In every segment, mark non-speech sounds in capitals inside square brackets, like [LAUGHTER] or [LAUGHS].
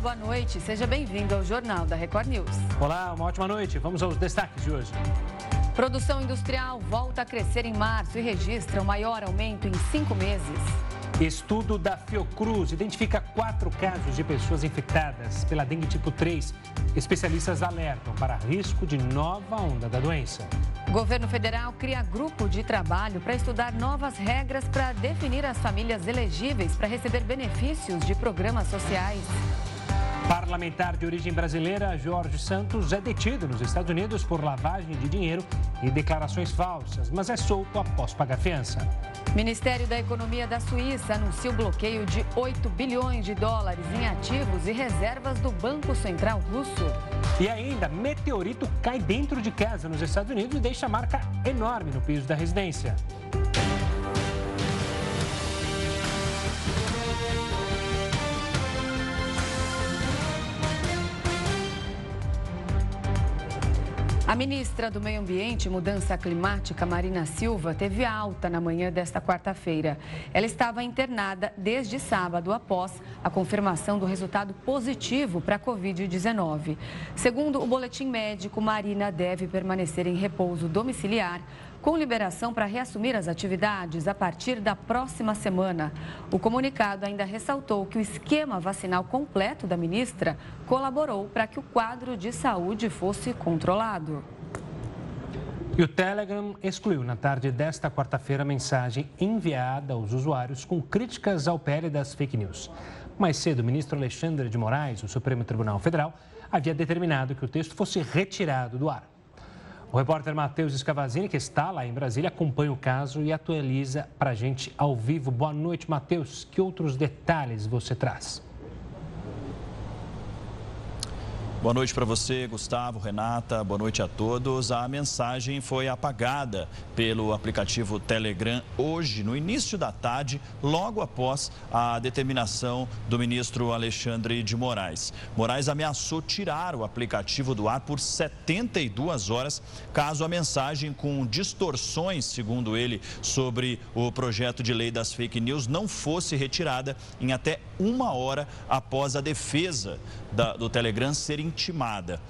boa noite. Seja bem-vindo ao Jornal da Record News. Olá, uma ótima noite. Vamos aos destaques de hoje. Produção industrial volta a crescer em março e registra o maior aumento em cinco meses. Estudo da Fiocruz identifica quatro casos de pessoas infectadas pela dengue tipo 3. Especialistas alertam para risco de nova onda da doença. Governo federal cria grupo de trabalho para estudar novas regras para definir as famílias elegíveis para receber benefícios de programas sociais. Parlamentar de origem brasileira, Jorge Santos, é detido nos Estados Unidos por lavagem de dinheiro e declarações falsas, mas é solto após pagar fiança. Ministério da Economia da Suíça anuncia o bloqueio de 8 bilhões de dólares em ativos e reservas do Banco Central Russo. E ainda, meteorito cai dentro de casa nos Estados Unidos e deixa marca enorme no piso da residência. A ministra do Meio Ambiente e Mudança Climática, Marina Silva, teve alta na manhã desta quarta-feira. Ela estava internada desde sábado após a confirmação do resultado positivo para a Covid-19. Segundo o boletim médico, Marina deve permanecer em repouso domiciliar com liberação para reassumir as atividades a partir da próxima semana. O comunicado ainda ressaltou que o esquema vacinal completo da ministra colaborou para que o quadro de saúde fosse controlado. E o Telegram excluiu na tarde desta quarta-feira a mensagem enviada aos usuários com críticas ao PL das fake news. Mais cedo, o ministro Alexandre de Moraes, do Supremo Tribunal Federal, havia determinado que o texto fosse retirado do ar. O repórter Matheus Escavazini, que está lá em Brasília, acompanha o caso e atualiza para a gente ao vivo. Boa noite, Matheus. Que outros detalhes você traz? Boa noite para você, Gustavo, Renata, boa noite a todos. A mensagem foi apagada pelo aplicativo Telegram hoje, no início da tarde, logo após a determinação do ministro Alexandre de Moraes. Moraes ameaçou tirar o aplicativo do ar por 72 horas, caso a mensagem com distorções, segundo ele, sobre o projeto de lei das fake news não fosse retirada em até uma hora após a defesa da, do Telegram ser intimada.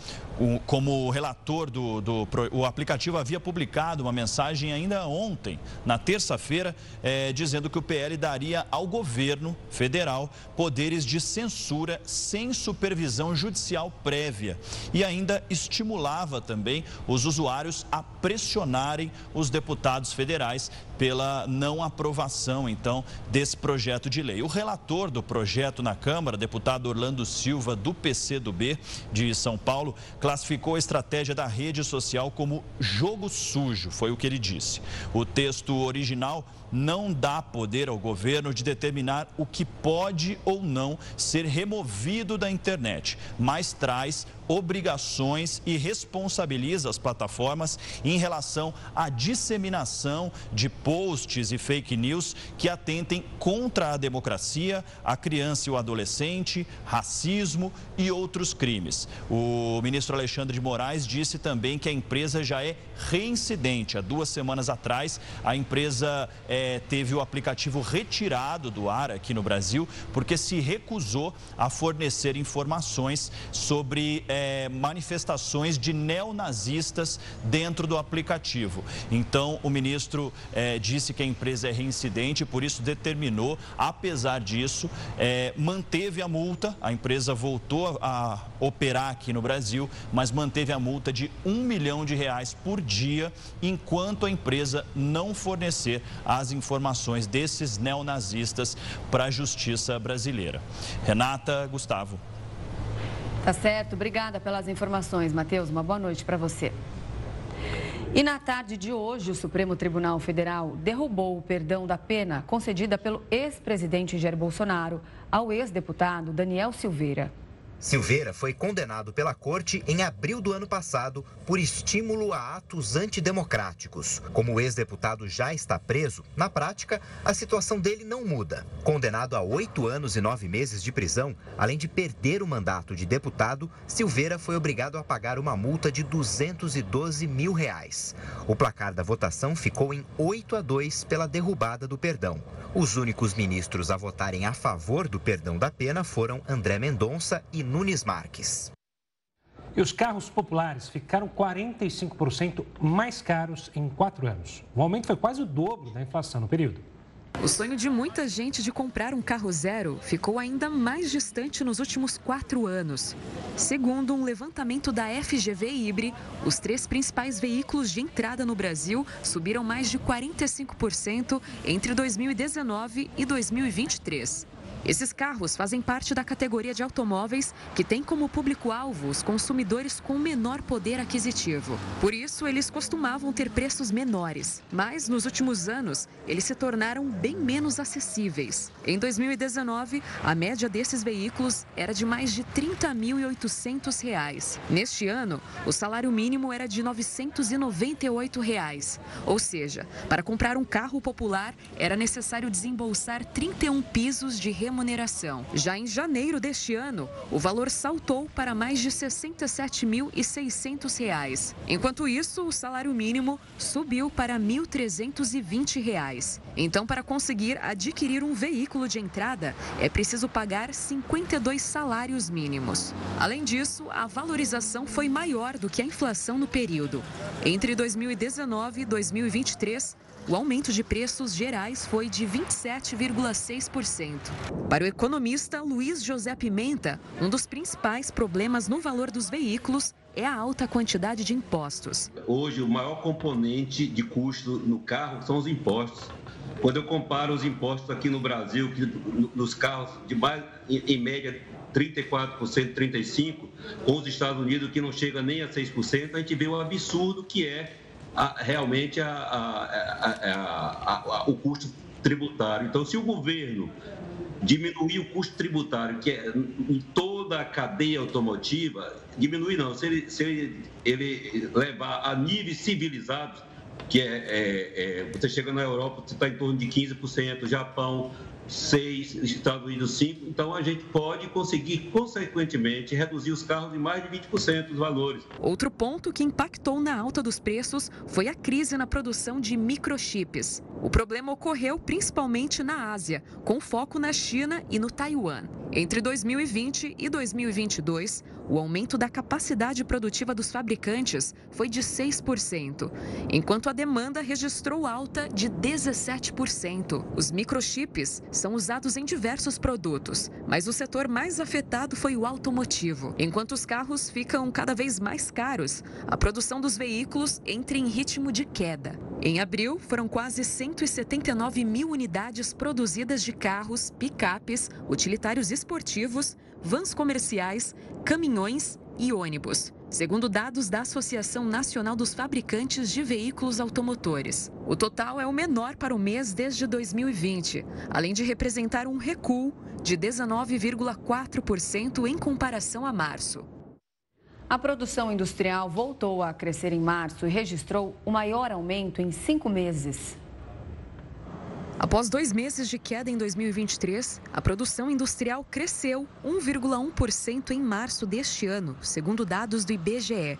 Como relator do, do o aplicativo havia publicado uma mensagem ainda ontem, na terça-feira, é, dizendo que o PL daria ao governo federal poderes de censura sem supervisão judicial prévia e ainda estimulava também os usuários a pressionarem os deputados federais pela não aprovação, então, desse projeto de lei. O relator do projeto na Câmara, deputado Orlando Silva, do PCdoB de São Paulo, classificou a estratégia da rede social como jogo sujo, foi o que ele disse. O texto original não dá poder ao governo de determinar o que pode ou não ser removido da internet, mas traz obrigações e responsabiliza as plataformas em relação à disseminação de posts e fake news que atentem contra a democracia, a criança e o adolescente, racismo e outros crimes. O ministro Alexandre de Moraes disse também que a empresa já é reincidente. Há duas semanas atrás, a empresa é, teve o aplicativo retirado do ar aqui no Brasil porque se recusou a fornecer informações sobre. É, é, manifestações de neonazistas dentro do aplicativo. Então, o ministro é, disse que a empresa é reincidente, por isso determinou, apesar disso, é, manteve a multa. A empresa voltou a operar aqui no Brasil, mas manteve a multa de um milhão de reais por dia, enquanto a empresa não fornecer as informações desses neonazistas para a justiça brasileira. Renata, Gustavo. Tá certo. Obrigada pelas informações, Matheus. Uma boa noite para você. E na tarde de hoje, o Supremo Tribunal Federal derrubou o perdão da pena concedida pelo ex-presidente Jair Bolsonaro ao ex-deputado Daniel Silveira. Silveira foi condenado pela corte em abril do ano passado por estímulo a atos antidemocráticos. Como o ex-deputado já está preso, na prática, a situação dele não muda. Condenado a oito anos e nove meses de prisão, além de perder o mandato de deputado, Silveira foi obrigado a pagar uma multa de 212 mil reais. O placar da votação ficou em 8 a 2 pela derrubada do perdão. Os únicos ministros a votarem a favor do perdão da pena foram André Mendonça e Nunes Marques. E os carros populares ficaram 45% mais caros em quatro anos. O aumento foi quase o dobro da inflação no período. O sonho de muita gente de comprar um carro zero ficou ainda mais distante nos últimos quatro anos. Segundo um levantamento da FGV Ibre, os três principais veículos de entrada no Brasil subiram mais de 45% entre 2019 e 2023. Esses carros fazem parte da categoria de automóveis que tem como público-alvo os consumidores com menor poder aquisitivo. Por isso, eles costumavam ter preços menores, mas nos últimos anos, eles se tornaram bem menos acessíveis. Em 2019, a média desses veículos era de mais de R$ 30.800. Neste ano, o salário mínimo era de 998 reais. ou seja, para comprar um carro popular era necessário desembolsar 31 pisos de remuneração remuneração. Já em janeiro deste ano, o valor saltou para mais de R$ 67.600. Enquanto isso, o salário mínimo subiu para R$ 1.320. Então, para conseguir adquirir um veículo de entrada, é preciso pagar 52 salários mínimos. Além disso, a valorização foi maior do que a inflação no período. Entre 2019 e 2023, o aumento de preços gerais foi de 27,6%. Para o economista Luiz José Pimenta, um dos principais problemas no valor dos veículos é a alta quantidade de impostos. Hoje, o maior componente de custo no carro são os impostos. Quando eu comparo os impostos aqui no Brasil, que nos carros de mais, em média 34%, 35%, com os Estados Unidos, que não chega nem a 6%, a gente vê o absurdo que é a, realmente a, o custo tributário. Então, se o governo diminuir o custo tributário, que é em toda a cadeia automotiva, diminuir não, se ele, se ele, ele levar a níveis civilizados, que é, é, é, você chega na Europa, você está em torno de 15%, Japão 6, Estados Unidos 5, então a gente pode conseguir, consequentemente, reduzir os carros em mais de 20% dos valores. Outro ponto que impactou na alta dos preços foi a crise na produção de microchips. O problema ocorreu principalmente na Ásia, com foco na China e no Taiwan. Entre 2020 e 2022, o aumento da capacidade produtiva dos fabricantes foi de 6%, enquanto a demanda registrou alta de 17%. Os microchips são usados em diversos produtos, mas o setor mais afetado foi o automotivo. Enquanto os carros ficam cada vez mais caros, a produção dos veículos entra em ritmo de queda. Em abril, foram quase 179 mil unidades produzidas de carros, picapes, utilitários esportivos, vans comerciais, caminhões e ônibus segundo dados da Associação Nacional dos Fabricantes de Veículos Automotores. O total é o menor para o mês desde 2020, além de representar um recuo de 19,4% em comparação a março. A produção industrial voltou a crescer em março e registrou o maior aumento em cinco meses. Após dois meses de queda em 2023, a produção industrial cresceu 1,1% em março deste ano, segundo dados do IBGE.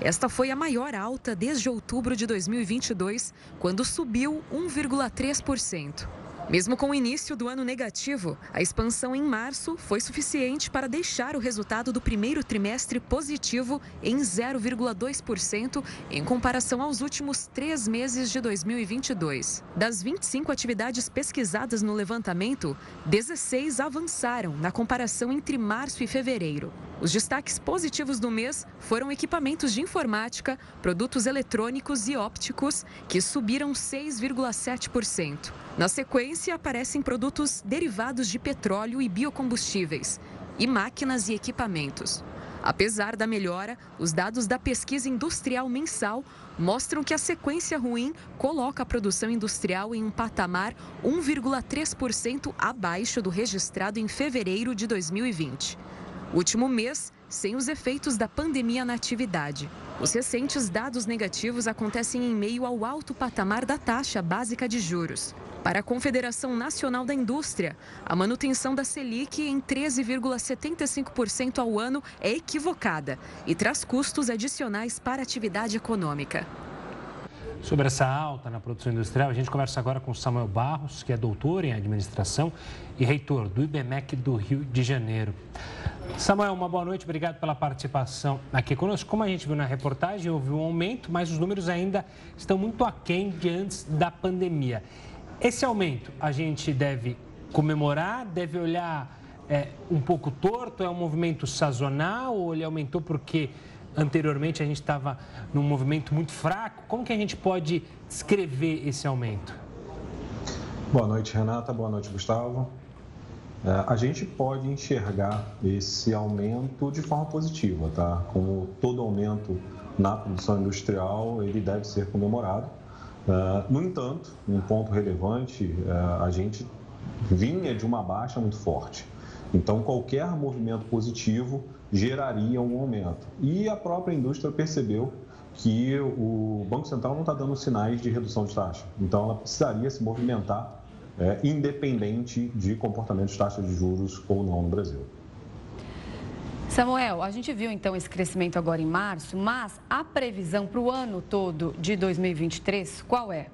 Esta foi a maior alta desde outubro de 2022, quando subiu 1,3%. Mesmo com o início do ano negativo, a expansão em março foi suficiente para deixar o resultado do primeiro trimestre positivo em 0,2% em comparação aos últimos três meses de 2022. Das 25 atividades pesquisadas no levantamento, 16 avançaram na comparação entre março e fevereiro. Os destaques positivos do mês foram equipamentos de informática, produtos eletrônicos e ópticos, que subiram 6,7%. Na sequência, aparecem produtos derivados de petróleo e biocombustíveis, e máquinas e equipamentos. Apesar da melhora, os dados da pesquisa industrial mensal mostram que a sequência ruim coloca a produção industrial em um patamar 1,3% abaixo do registrado em fevereiro de 2020. Último mês, sem os efeitos da pandemia na atividade. Os recentes dados negativos acontecem em meio ao alto patamar da taxa básica de juros. Para a Confederação Nacional da Indústria, a manutenção da Selic em 13,75% ao ano é equivocada e traz custos adicionais para a atividade econômica. Sobre essa alta na produção industrial, a gente conversa agora com Samuel Barros, que é doutor em administração e reitor do IBMEC do Rio de Janeiro. Samuel, uma boa noite, obrigado pela participação aqui conosco. Como a gente viu na reportagem, houve um aumento, mas os números ainda estão muito aquém de antes da pandemia. Esse aumento a gente deve comemorar, deve olhar é, um pouco torto, é um movimento sazonal ou ele aumentou porque anteriormente a gente estava num movimento muito fraco. Como que a gente pode descrever esse aumento? Boa noite, Renata. Boa noite, Gustavo. É, a gente pode enxergar esse aumento de forma positiva, tá? Como todo aumento na produção industrial, ele deve ser comemorado. É, no entanto, um ponto relevante, é, a gente vinha de uma baixa muito forte. Então, qualquer movimento positivo geraria um aumento. E a própria indústria percebeu que o Banco Central não está dando sinais de redução de taxa. Então, ela precisaria se movimentar é, independente de comportamento de taxa de juros ou não no Brasil. Samuel, a gente viu então esse crescimento agora em março, mas a previsão para o ano todo de 2023, qual é?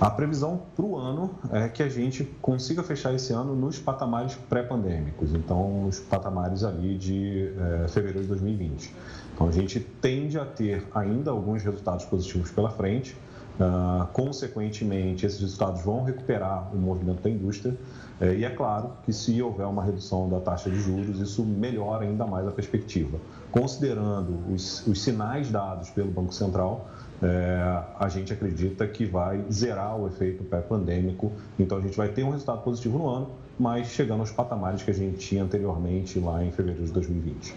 A previsão para o ano é que a gente consiga fechar esse ano nos patamares pré-pandêmicos, então nos patamares ali de é, fevereiro de 2020. Então a gente tende a ter ainda alguns resultados positivos pela frente, uh, consequentemente esses resultados vão recuperar o movimento da indústria é, e é claro que se houver uma redução da taxa de juros, isso melhora ainda mais a perspectiva. Considerando os, os sinais dados pelo Banco Central, é, a gente acredita que vai zerar o efeito pré-pandêmico. Então, a gente vai ter um resultado positivo no ano, mas chegando aos patamares que a gente tinha anteriormente lá em fevereiro de 2020.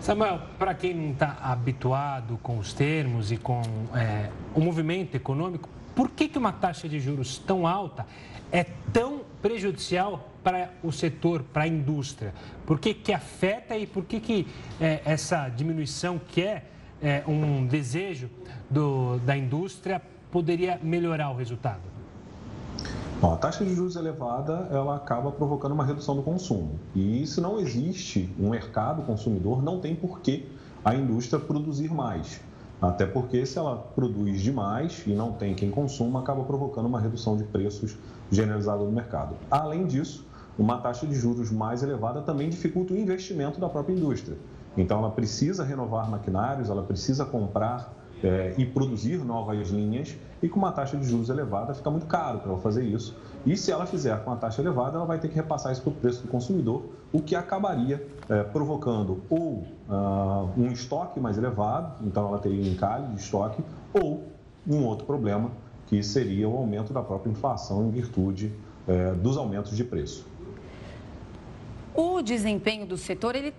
Samuel, para quem não está habituado com os termos e com é, o movimento econômico, por que, que uma taxa de juros tão alta é tão prejudicial para o setor, para a indústria? Por que, que afeta e por que, que é, essa diminuição que é é, um desejo do, da indústria poderia melhorar o resultado? Bom, a taxa de juros elevada ela acaba provocando uma redução do consumo. E se não existe um mercado consumidor, não tem por que a indústria produzir mais. Até porque se ela produz demais e não tem quem consuma, acaba provocando uma redução de preços generalizada no mercado. Além disso, uma taxa de juros mais elevada também dificulta o investimento da própria indústria. Então, ela precisa renovar maquinários, ela precisa comprar é, e produzir novas linhas, e com uma taxa de juros elevada fica muito caro para ela fazer isso. E se ela fizer com a taxa elevada, ela vai ter que repassar isso para o preço do consumidor, o que acabaria é, provocando ou uh, um estoque mais elevado, então ela teria um encalhe de estoque, ou um outro problema, que seria o aumento da própria inflação em virtude é, dos aumentos de preço. O desempenho do setor ele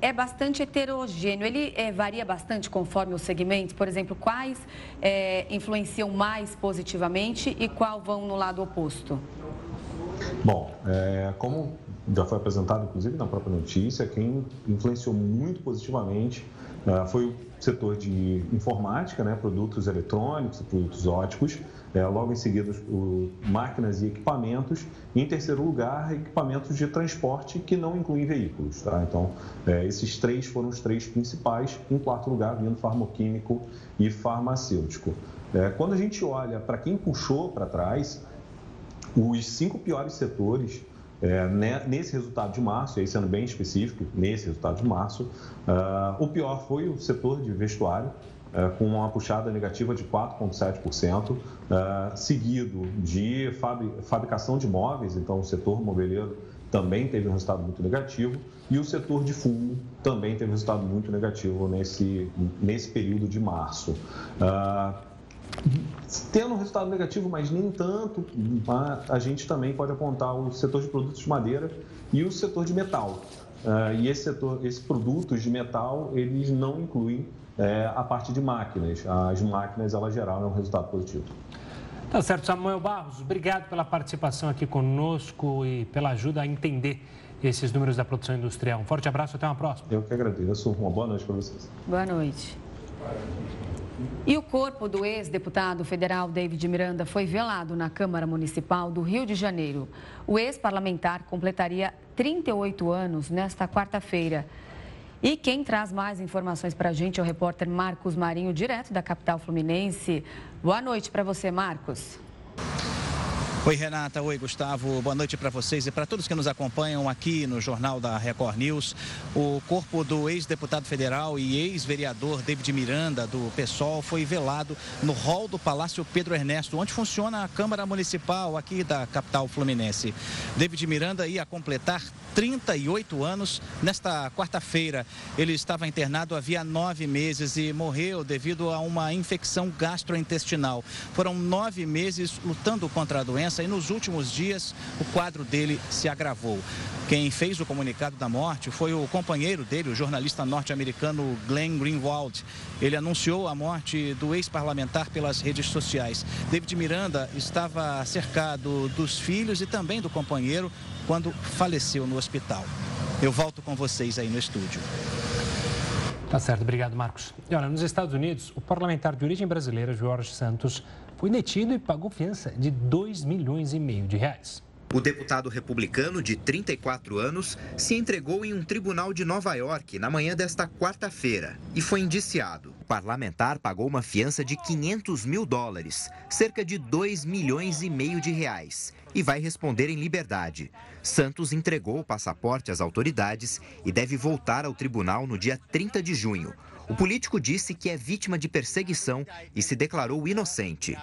é bastante heterogêneo. Ele é, varia bastante conforme os segmentos. Por exemplo, quais é, influenciam mais positivamente e qual vão no lado oposto? Bom, é, como já foi apresentado, inclusive, na própria notícia, quem influenciou muito positivamente foi o setor de informática, né, produtos eletrônicos, produtos óticos, é, logo em seguida o, máquinas e equipamentos, e em terceiro lugar equipamentos de transporte que não incluem veículos. Tá? Então, é, esses três foram os três principais, em quarto lugar vindo farmoquímico e farmacêutico. É, quando a gente olha para quem puxou para trás, os cinco piores setores é, né, nesse resultado de março, e aí sendo bem específico, nesse resultado de março, uh, o pior foi o setor de vestuário, uh, com uma puxada negativa de 4,7%, uh, seguido de fabricação de móveis, então o setor moveleiro também teve um resultado muito negativo, e o setor de fumo também teve um resultado muito negativo nesse, nesse período de março. Uh, tendo um resultado negativo, mas nem tanto, a gente também pode apontar o setor de produtos de madeira e o setor de metal. Uh, e esse setor, esses produtos de metal, eles não incluem é, a parte de máquinas. As máquinas, elas geraram um resultado positivo. Tá certo, Samuel Barros, obrigado pela participação aqui conosco e pela ajuda a entender esses números da produção industrial. Um forte abraço, até uma próxima. Eu que agradeço. Uma boa noite para vocês. Boa noite. E o corpo do ex-deputado federal David Miranda foi velado na Câmara Municipal do Rio de Janeiro. O ex-parlamentar completaria 38 anos nesta quarta-feira. E quem traz mais informações para a gente é o repórter Marcos Marinho, direto da capital fluminense. Boa noite para você, Marcos. Oi, Renata. Oi, Gustavo. Boa noite para vocês e para todos que nos acompanham aqui no Jornal da Record News. O corpo do ex-deputado federal e ex-vereador David Miranda, do PSOL, foi velado no hall do Palácio Pedro Ernesto, onde funciona a Câmara Municipal aqui da capital fluminense. David Miranda ia completar 38 anos nesta quarta-feira. Ele estava internado havia nove meses e morreu devido a uma infecção gastrointestinal. Foram nove meses lutando contra a doença doença e nos últimos dias o quadro dele se agravou. Quem fez o comunicado da morte foi o companheiro dele, o jornalista norte-americano Glenn Greenwald. Ele anunciou a morte do ex-parlamentar pelas redes sociais. David Miranda estava cercado dos filhos e também do companheiro quando faleceu no hospital. Eu volto com vocês aí no estúdio. Tá certo, obrigado, Marcos. E olha, nos Estados Unidos, o parlamentar de origem brasileira, Jorge Santos, foi detido e pagou fiança de 2 milhões e meio de reais. O deputado republicano de 34 anos se entregou em um tribunal de Nova York na manhã desta quarta-feira e foi indiciado. O parlamentar pagou uma fiança de 500 mil dólares, cerca de 2 milhões e meio de reais, e vai responder em liberdade. Santos entregou o passaporte às autoridades e deve voltar ao tribunal no dia 30 de junho. O político disse que é vítima de perseguição e se declarou inocente.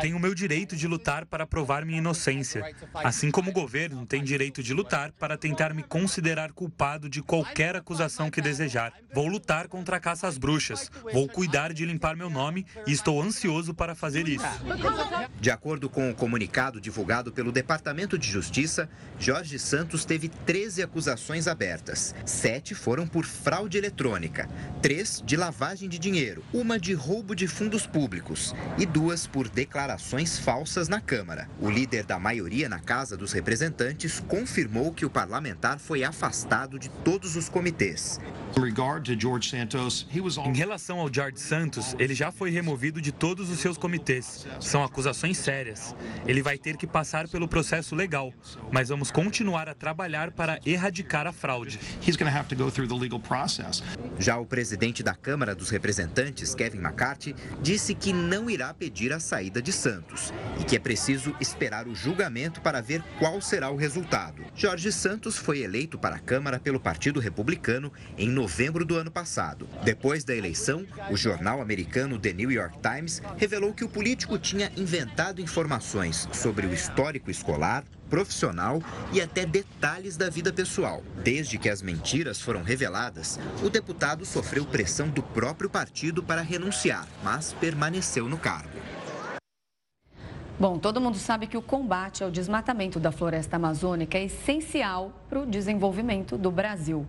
Tenho o meu direito de lutar para provar minha inocência, assim como o governo tem direito de lutar para tentar me considerar culpado de qualquer acusação que desejar. Vou lutar contra a caça às bruxas, vou cuidar de limpar meu nome e estou ansioso para fazer isso. De acordo com o comunicado divulgado pelo Departamento de Justiça, Jorge Santos teve 13 acusações abertas. Sete foram por fraude eletrônica três de lavagem de dinheiro, uma de roubo de fundos públicos e duas por declarações falsas na Câmara. O líder da maioria na Casa dos Representantes confirmou que o parlamentar foi afastado de todos os comitês. Em relação ao George Santos, ele já foi removido de todos os seus comitês. São acusações sérias. Ele vai ter que passar pelo processo legal, mas vamos continuar a trabalhar para erradicar a fraude. Já o presidente da Câmara dos Representantes, Kevin McCarthy, disse que não irá pedir a saída de Santos e que é preciso esperar o julgamento para ver qual será o resultado. Jorge Santos foi eleito para a Câmara pelo Partido Republicano em novembro do ano passado. Depois da eleição, o jornal americano The New York Times revelou que o político tinha inventado informações sobre o histórico escolar, profissional e até detalhes da vida pessoal. Desde que as mentiras foram reveladas, o deputado sofreu pressão do próprio partido para renunciar, mas permaneceu no cargo. Bom, todo mundo sabe que o combate ao desmatamento da floresta amazônica é essencial para o desenvolvimento do Brasil.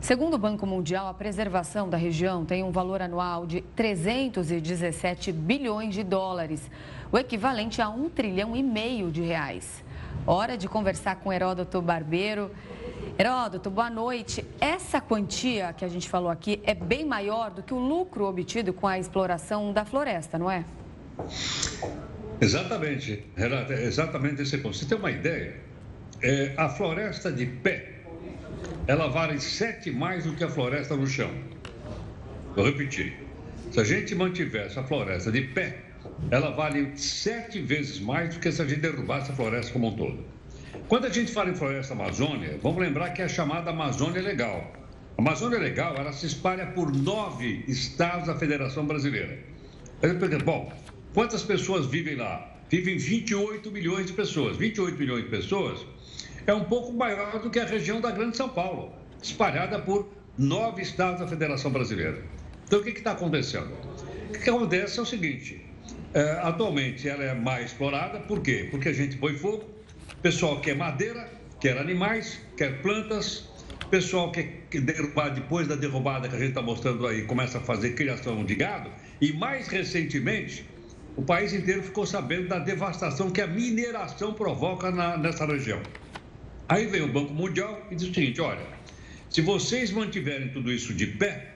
Segundo o Banco Mundial, a preservação da região tem um valor anual de 317 bilhões de dólares, o equivalente a um trilhão e meio de reais. Hora de conversar com Heródoto Barbeiro. Heródoto, boa noite. Essa quantia que a gente falou aqui é bem maior do que o lucro obtido com a exploração da floresta, não é? Exatamente, Renata, é exatamente esse ponto. Você tem uma ideia? É, a floresta de pé, ela vale sete mais do que a floresta no chão. Vou repetir. Se a gente mantivesse a floresta de pé, ela vale sete vezes mais do que se a gente derrubasse a floresta como um todo. Quando a gente fala em floresta amazônia, vamos lembrar que é a chamada Amazônia Legal. A Amazônia Legal, ela se espalha por nove estados da Federação Brasileira. Bom, quantas pessoas vivem lá? Vivem 28 milhões de pessoas. 28 milhões de pessoas é um pouco maior do que a região da Grande São Paulo, espalhada por nove estados da Federação Brasileira. Então, o que está acontecendo? O que acontece é o seguinte: é, atualmente ela é mais explorada, por quê? Porque a gente põe fogo, pessoal quer madeira, quer animais, quer plantas, pessoal quer derrubar, depois da derrubada que a gente está mostrando aí, começa a fazer criação de gado, e mais recentemente, o país inteiro ficou sabendo da devastação que a mineração provoca na, nessa região. Aí vem o Banco Mundial e diz o seguinte: olha, se vocês mantiverem tudo isso de pé,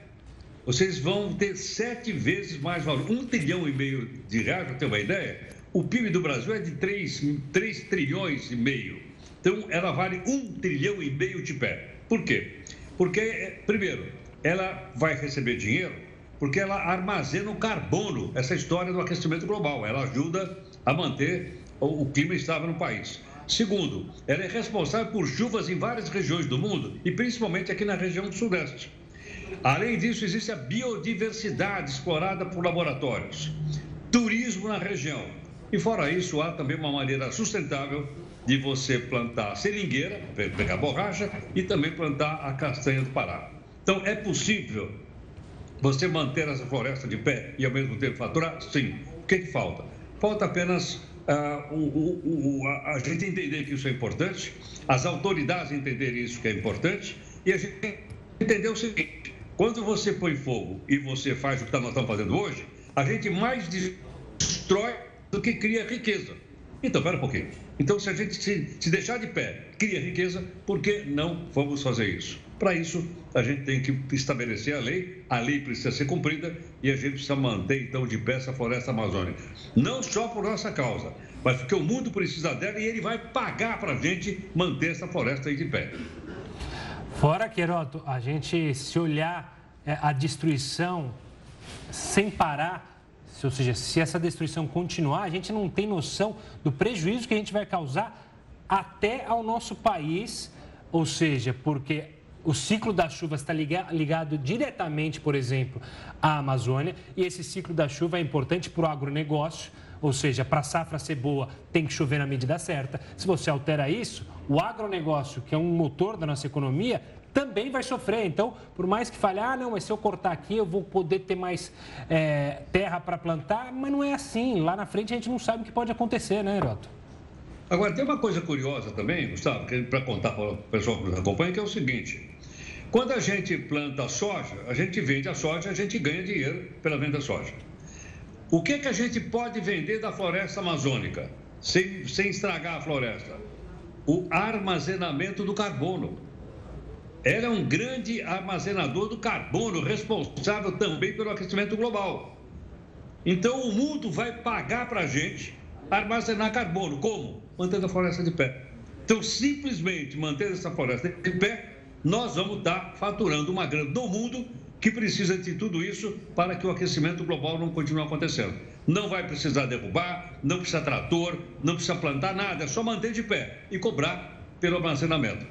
vocês vão ter sete vezes mais valor. Um trilhão e meio de reais, para ter uma ideia, o PIB do Brasil é de 3, 3 trilhões e meio. Então, ela vale um trilhão e meio de pé. Por quê? Porque, primeiro, ela vai receber dinheiro porque ela armazena o carbono, essa história do aquecimento global. Ela ajuda a manter o clima estável no país. Segundo, ela é responsável por chuvas em várias regiões do mundo e principalmente aqui na região do Sudeste. Além disso, existe a biodiversidade explorada por laboratórios, turismo na região. E fora isso, há também uma maneira sustentável de você plantar seringueira, pegar borracha, e também plantar a castanha do Pará. Então, é possível você manter essa floresta de pé e ao mesmo tempo faturar? Sim. O que, que falta? Falta apenas uh, o, o, o, a, a gente entender que isso é importante, as autoridades entenderem isso que é importante e a gente entender o seguinte: quando você põe fogo e você faz o que nós estamos fazendo hoje, a gente mais destrói do que cria riqueza. Então, espera um pouquinho. Então, se a gente se, se deixar de pé, cria riqueza, por que não vamos fazer isso? Para isso, a gente tem que estabelecer a lei, a lei precisa ser cumprida e a gente precisa manter, então, de pé essa floresta amazônica. Não só por nossa causa, mas porque o mundo precisa dela e ele vai pagar para a gente manter essa floresta aí de pé. Fora, Queroto, a gente se olhar é, a destruição sem parar, ou seja, se essa destruição continuar, a gente não tem noção do prejuízo que a gente vai causar até ao nosso país, ou seja, porque o ciclo da chuva está ligado diretamente, por exemplo, à Amazônia, e esse ciclo da chuva é importante para o agronegócio, ou seja, para a safra ser boa, tem que chover na medida certa. Se você altera isso, o agronegócio, que é um motor da nossa economia, também vai sofrer. Então, por mais que fale, ah, não, mas se eu cortar aqui, eu vou poder ter mais é, terra para plantar, mas não é assim. Lá na frente a gente não sabe o que pode acontecer, né, Heroto? Agora, tem uma coisa curiosa também, Gustavo, para contar para o pessoal que nos acompanha, que é o seguinte. Quando a gente planta soja, a gente vende a soja, a gente ganha dinheiro pela venda da soja. O que, que a gente pode vender da floresta amazônica, sem, sem estragar a floresta? O armazenamento do carbono. É um grande armazenador do carbono, responsável também pelo aquecimento global. Então, o mundo vai pagar para a gente armazenar carbono. Como? Mantendo a floresta de pé. Então, simplesmente mantendo essa floresta de pé, nós vamos estar faturando uma grana do mundo que precisa de tudo isso para que o aquecimento global não continue acontecendo. Não vai precisar derrubar, não precisa trator, não precisa plantar nada, é só manter de pé e cobrar pelo armazenamento,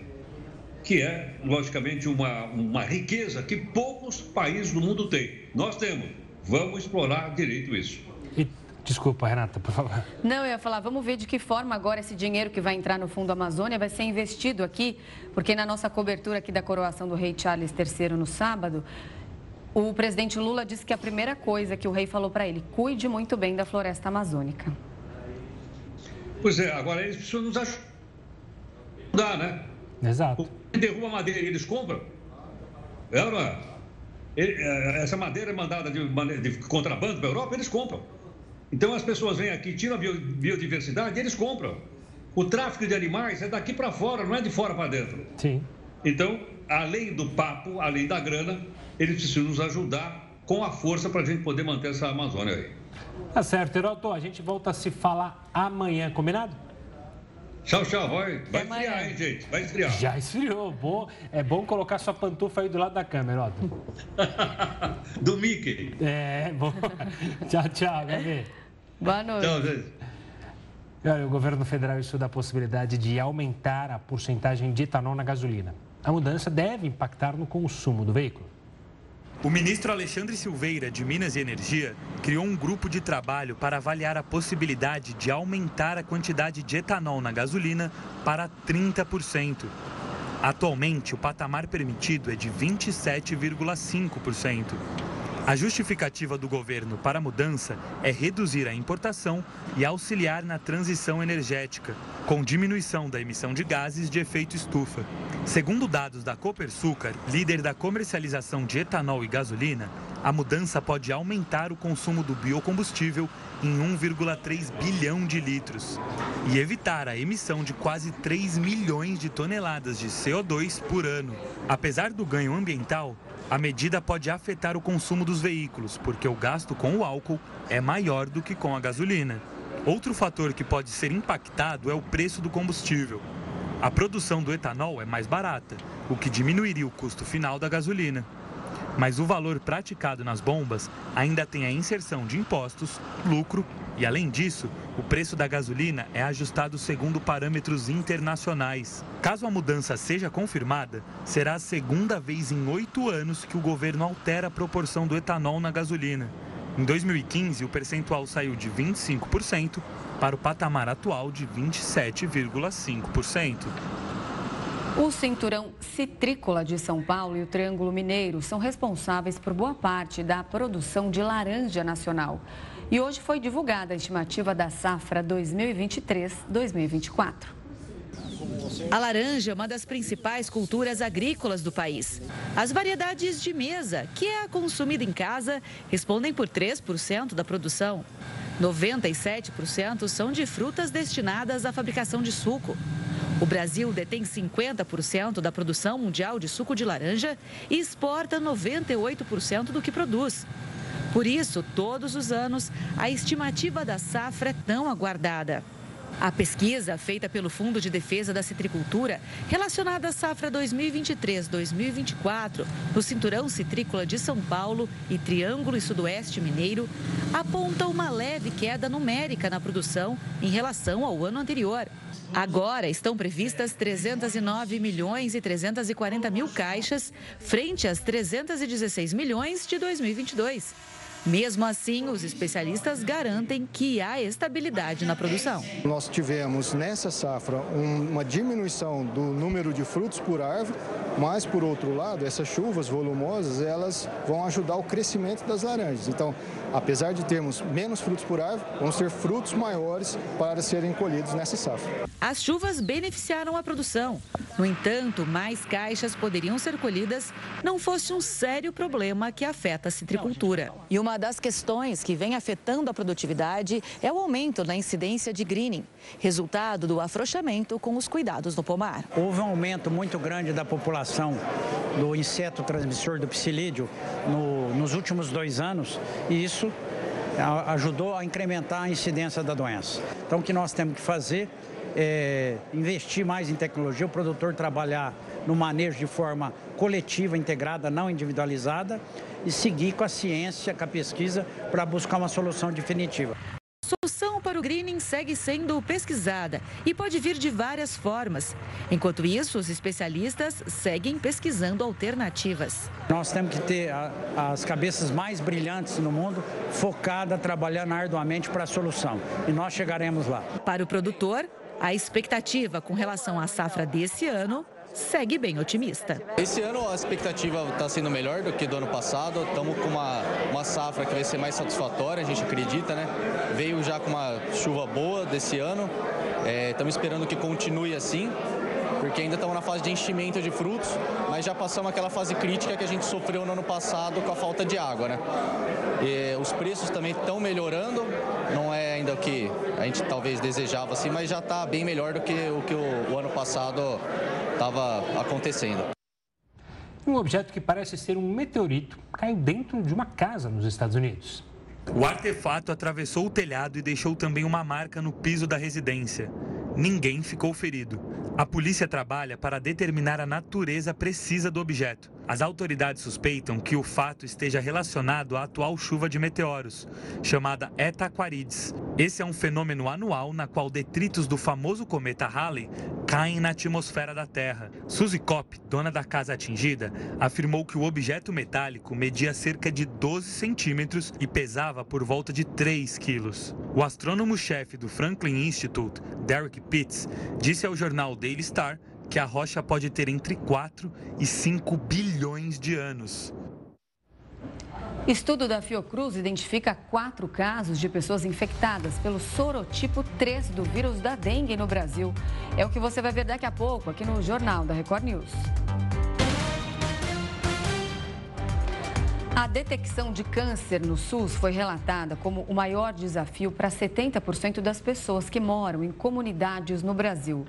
que é, logicamente, uma, uma riqueza que poucos países do mundo têm. Nós temos. Vamos explorar direito isso. E Desculpa, Renata, por favor. Não, eu ia falar, vamos ver de que forma agora esse dinheiro que vai entrar no Fundo Amazônia vai ser investido aqui, porque na nossa cobertura aqui da coroação do rei Charles III no sábado, o presidente Lula disse que a primeira coisa que o rei falou para ele, cuide muito bem da floresta amazônica. Pois é, agora eles precisam nos ajudar, né? Exato. Quem derruba madeira e eles compram, é, não é? é essa madeira é mandada de, de contrabando para a Europa, eles compram. Então as pessoas vêm aqui, tiram a biodiversidade e eles compram. O tráfico de animais é daqui para fora, não é de fora para dentro. Sim. Então, além do papo, além da grana, eles precisam nos ajudar com a força para a gente poder manter essa Amazônia aí. Tá certo, Heroto. A gente volta a se falar amanhã, combinado? Tchau, tchau. Vai, vai esfriar, hein, gente? Vai esfriar. Já esfriou. Bom, é bom colocar sua pantufa aí do lado da câmera, Otto. [LAUGHS] do Mickey. É, bom. [LAUGHS] tchau, tchau, Gabi. Boa noite. Tchau, gente. Olha, o governo federal estuda a possibilidade de aumentar a porcentagem de etanol na gasolina. A mudança deve impactar no consumo do veículo. O ministro Alexandre Silveira, de Minas e Energia, criou um grupo de trabalho para avaliar a possibilidade de aumentar a quantidade de etanol na gasolina para 30%. Atualmente, o patamar permitido é de 27,5%. A justificativa do governo para a mudança é reduzir a importação e auxiliar na transição energética, com diminuição da emissão de gases de efeito estufa. Segundo dados da Copersucar, líder da comercialização de etanol e gasolina, a mudança pode aumentar o consumo do biocombustível em 1,3 bilhão de litros e evitar a emissão de quase 3 milhões de toneladas de CO2 por ano. Apesar do ganho ambiental, a medida pode afetar o consumo dos veículos, porque o gasto com o álcool é maior do que com a gasolina. Outro fator que pode ser impactado é o preço do combustível. A produção do etanol é mais barata, o que diminuiria o custo final da gasolina. Mas o valor praticado nas bombas ainda tem a inserção de impostos, lucro e, além disso, o preço da gasolina é ajustado segundo parâmetros internacionais. Caso a mudança seja confirmada, será a segunda vez em oito anos que o governo altera a proporção do etanol na gasolina. Em 2015, o percentual saiu de 25% para o patamar atual de 27,5%. O Cinturão Citrícola de São Paulo e o Triângulo Mineiro são responsáveis por boa parte da produção de laranja nacional. E hoje foi divulgada a estimativa da safra 2023-2024. A laranja é uma das principais culturas agrícolas do país. As variedades de mesa, que é a consumida em casa, respondem por 3% da produção. 97% são de frutas destinadas à fabricação de suco. O Brasil detém 50% da produção mundial de suco de laranja e exporta 98% do que produz. Por isso, todos os anos, a estimativa da safra é tão aguardada. A pesquisa feita pelo Fundo de Defesa da Citricultura, relacionada à safra 2023-2024, no Cinturão Citrícola de São Paulo e Triângulo e Sudoeste Mineiro, aponta uma leve queda numérica na produção em relação ao ano anterior. Agora estão previstas 309 milhões e 340 mil caixas, frente às 316 milhões de 2022. Mesmo assim, os especialistas garantem que há estabilidade na produção. Nós tivemos nessa safra uma diminuição do número de frutos por árvore, mas por outro lado, essas chuvas volumosas, elas vão ajudar o crescimento das laranjas. Então, apesar de termos menos frutos por árvore, vamos ter frutos maiores para serem colhidos nessa safra. As chuvas beneficiaram a produção. No entanto, mais caixas poderiam ser colhidas não fosse um sério problema que afeta a citricultura. E uma das questões que vem afetando a produtividade é o aumento na incidência de greening, resultado do afrouxamento com os cuidados no pomar. Houve um aumento muito grande da população do inseto transmissor do psilídeo no, nos últimos dois anos e isso ajudou a incrementar a incidência da doença. Então, o que nós temos que fazer é, investir mais em tecnologia, o produtor trabalhar no manejo de forma coletiva, integrada, não individualizada, e seguir com a ciência, com a pesquisa, para buscar uma solução definitiva. A solução para o greening segue sendo pesquisada e pode vir de várias formas. Enquanto isso, os especialistas seguem pesquisando alternativas. Nós temos que ter as cabeças mais brilhantes no mundo focadas, trabalhando arduamente para a solução. E nós chegaremos lá. Para o produtor, a expectativa com relação à safra desse ano segue bem otimista. Esse ano a expectativa está sendo melhor do que do ano passado. Estamos com uma, uma safra que vai ser mais satisfatória, a gente acredita, né? Veio já com uma chuva boa desse ano. Estamos é, esperando que continue assim porque ainda estamos na fase de enchimento de frutos, mas já passamos aquela fase crítica que a gente sofreu no ano passado com a falta de água, né? E os preços também estão melhorando, não é ainda o que a gente talvez desejava assim, mas já está bem melhor do que o que o, o ano passado estava acontecendo. Um objeto que parece ser um meteorito caiu dentro de uma casa nos Estados Unidos. O artefato atravessou o telhado e deixou também uma marca no piso da residência. Ninguém ficou ferido. A polícia trabalha para determinar a natureza precisa do objeto. As autoridades suspeitam que o fato esteja relacionado à atual chuva de meteoros, chamada Eta Aquarides. Esse é um fenômeno anual na qual detritos do famoso cometa Halley caem na atmosfera da Terra. Suzy Kopp, dona da casa atingida, afirmou que o objeto metálico media cerca de 12 centímetros e pesava por volta de 3 quilos. O astrônomo-chefe do Franklin Institute, Derek Pitts, disse ao jornal Daily Star que a rocha pode ter entre 4 e 5 bilhões de anos. Estudo da Fiocruz identifica quatro casos de pessoas infectadas pelo sorotipo 3 do vírus da dengue no Brasil. É o que você vai ver daqui a pouco aqui no Jornal da Record News. A detecção de câncer no SUS foi relatada como o maior desafio para 70% das pessoas que moram em comunidades no Brasil.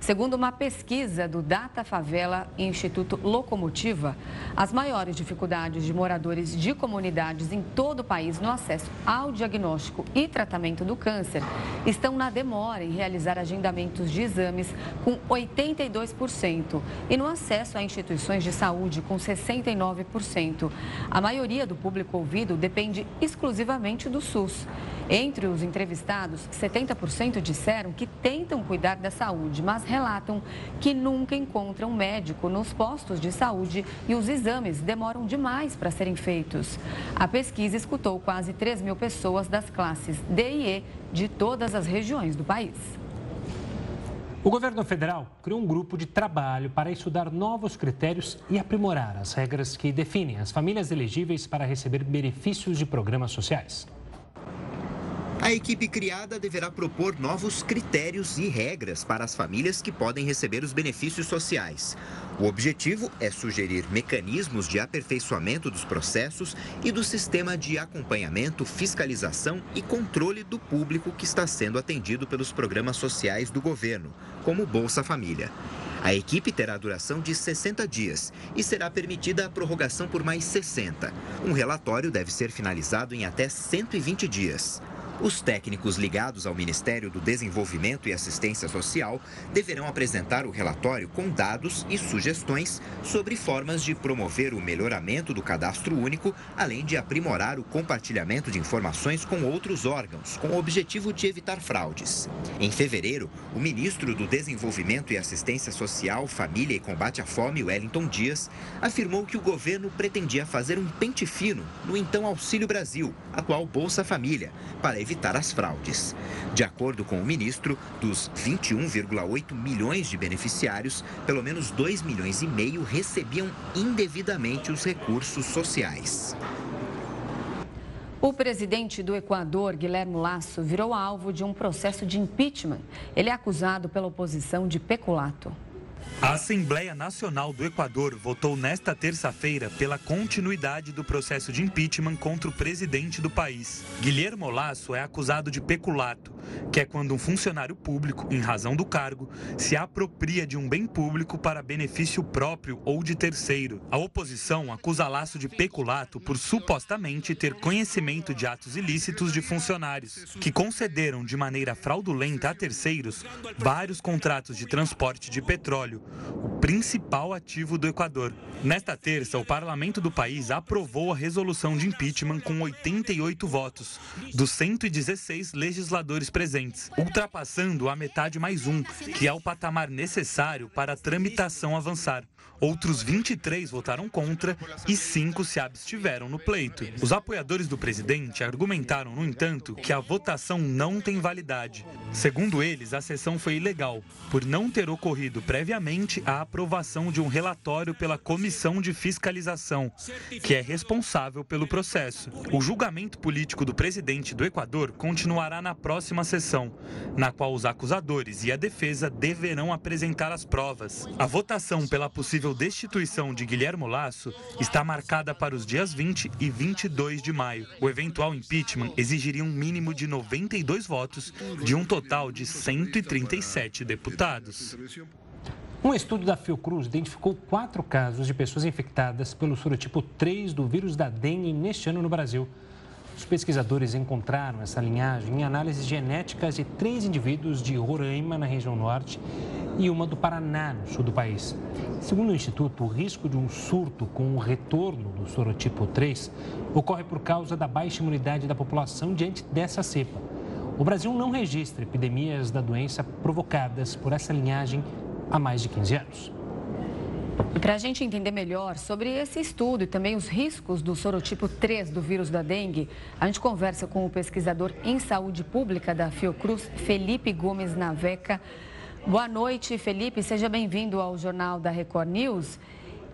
Segundo uma pesquisa do Data Favela e Instituto Locomotiva, as maiores dificuldades de moradores de comunidades em todo o país no acesso ao diagnóstico e tratamento do câncer estão na demora em realizar agendamentos de exames, com 82%, e no acesso a instituições de saúde, com 69%. A maioria do público ouvido depende exclusivamente do SUS. Entre os entrevistados, 70% disseram que tentam cuidar da saúde, mas relatam que nunca encontram médico nos postos de saúde e os exames demoram demais para serem feitos. A pesquisa escutou quase 3 mil pessoas das classes D e E de todas as regiões do país. O governo federal criou um grupo de trabalho para estudar novos critérios e aprimorar as regras que definem as famílias elegíveis para receber benefícios de programas sociais. A equipe criada deverá propor novos critérios e regras para as famílias que podem receber os benefícios sociais. O objetivo é sugerir mecanismos de aperfeiçoamento dos processos e do sistema de acompanhamento, fiscalização e controle do público que está sendo atendido pelos programas sociais do governo, como Bolsa Família. A equipe terá duração de 60 dias e será permitida a prorrogação por mais 60. Um relatório deve ser finalizado em até 120 dias. Os técnicos ligados ao Ministério do Desenvolvimento e Assistência Social deverão apresentar o relatório com dados e sugestões sobre formas de promover o melhoramento do cadastro único, além de aprimorar o compartilhamento de informações com outros órgãos, com o objetivo de evitar fraudes. Em fevereiro, o ministro do Desenvolvimento e Assistência Social, Família e Combate à Fome, Wellington Dias, afirmou que o governo pretendia fazer um pente fino no então Auxílio Brasil, atual Bolsa Família, para evitar evitar as fraudes. De acordo com o ministro, dos 21,8 milhões de beneficiários, pelo menos 2 milhões e meio recebiam indevidamente os recursos sociais. O presidente do Equador, Guilherme Lasso, virou alvo de um processo de impeachment. Ele é acusado pela oposição de peculato. A Assembleia Nacional do Equador votou nesta terça-feira pela continuidade do processo de impeachment contra o presidente do país. Guilherme Lasso é acusado de peculato, que é quando um funcionário público, em razão do cargo, se apropria de um bem público para benefício próprio ou de terceiro. A oposição acusa Lasso de peculato por supostamente ter conhecimento de atos ilícitos de funcionários, que concederam de maneira fraudulenta a terceiros vários contratos de transporte de petróleo o principal ativo do Equador. Nesta terça, o parlamento do país aprovou a resolução de impeachment com 88 votos, dos 116 legisladores presentes, ultrapassando a metade mais um, que é o patamar necessário para a tramitação avançar. Outros 23 votaram contra e cinco se abstiveram no pleito. Os apoiadores do presidente argumentaram, no entanto, que a votação não tem validade. Segundo eles, a sessão foi ilegal, por não ter ocorrido previamente a aprovação de um relatório pela Comissão de Fiscalização, que é responsável pelo processo. O julgamento político do presidente do Equador continuará na próxima sessão, na qual os acusadores e a defesa deverão apresentar as provas. A votação pela possível possível destituição de Guilherme Lasso está marcada para os dias 20 e 22 de maio. O eventual impeachment exigiria um mínimo de 92 votos de um total de 137 deputados. Um estudo da Fiocruz identificou quatro casos de pessoas infectadas pelo sorotipo 3 do vírus da dengue neste ano no Brasil. Os pesquisadores encontraram essa linhagem em análises genéticas de três indivíduos de Roraima, na região norte, e uma do Paraná, no sul do país. Segundo o Instituto, o risco de um surto com o retorno do sorotipo 3 ocorre por causa da baixa imunidade da população diante dessa cepa. O Brasil não registra epidemias da doença provocadas por essa linhagem há mais de 15 anos. E para a gente entender melhor sobre esse estudo e também os riscos do sorotipo 3 do vírus da dengue, a gente conversa com o pesquisador em saúde pública da Fiocruz, Felipe Gomes Naveca. Boa noite, Felipe. Seja bem-vindo ao Jornal da Record News.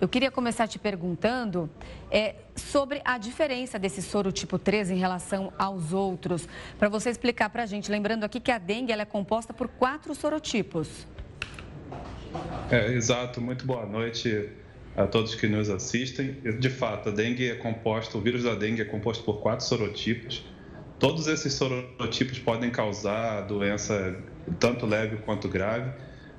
eu queria começar te perguntando é, sobre a diferença desse soro tipo 3 em relação aos outros, para você explicar para a gente. Lembrando aqui que a dengue ela é composta por quatro sorotipos. É, exato. Muito boa noite a todos que nos assistem. De fato, a dengue é composta, o vírus da dengue é composto por quatro sorotipos. Todos esses sorotipos podem causar doença tanto leve quanto grave.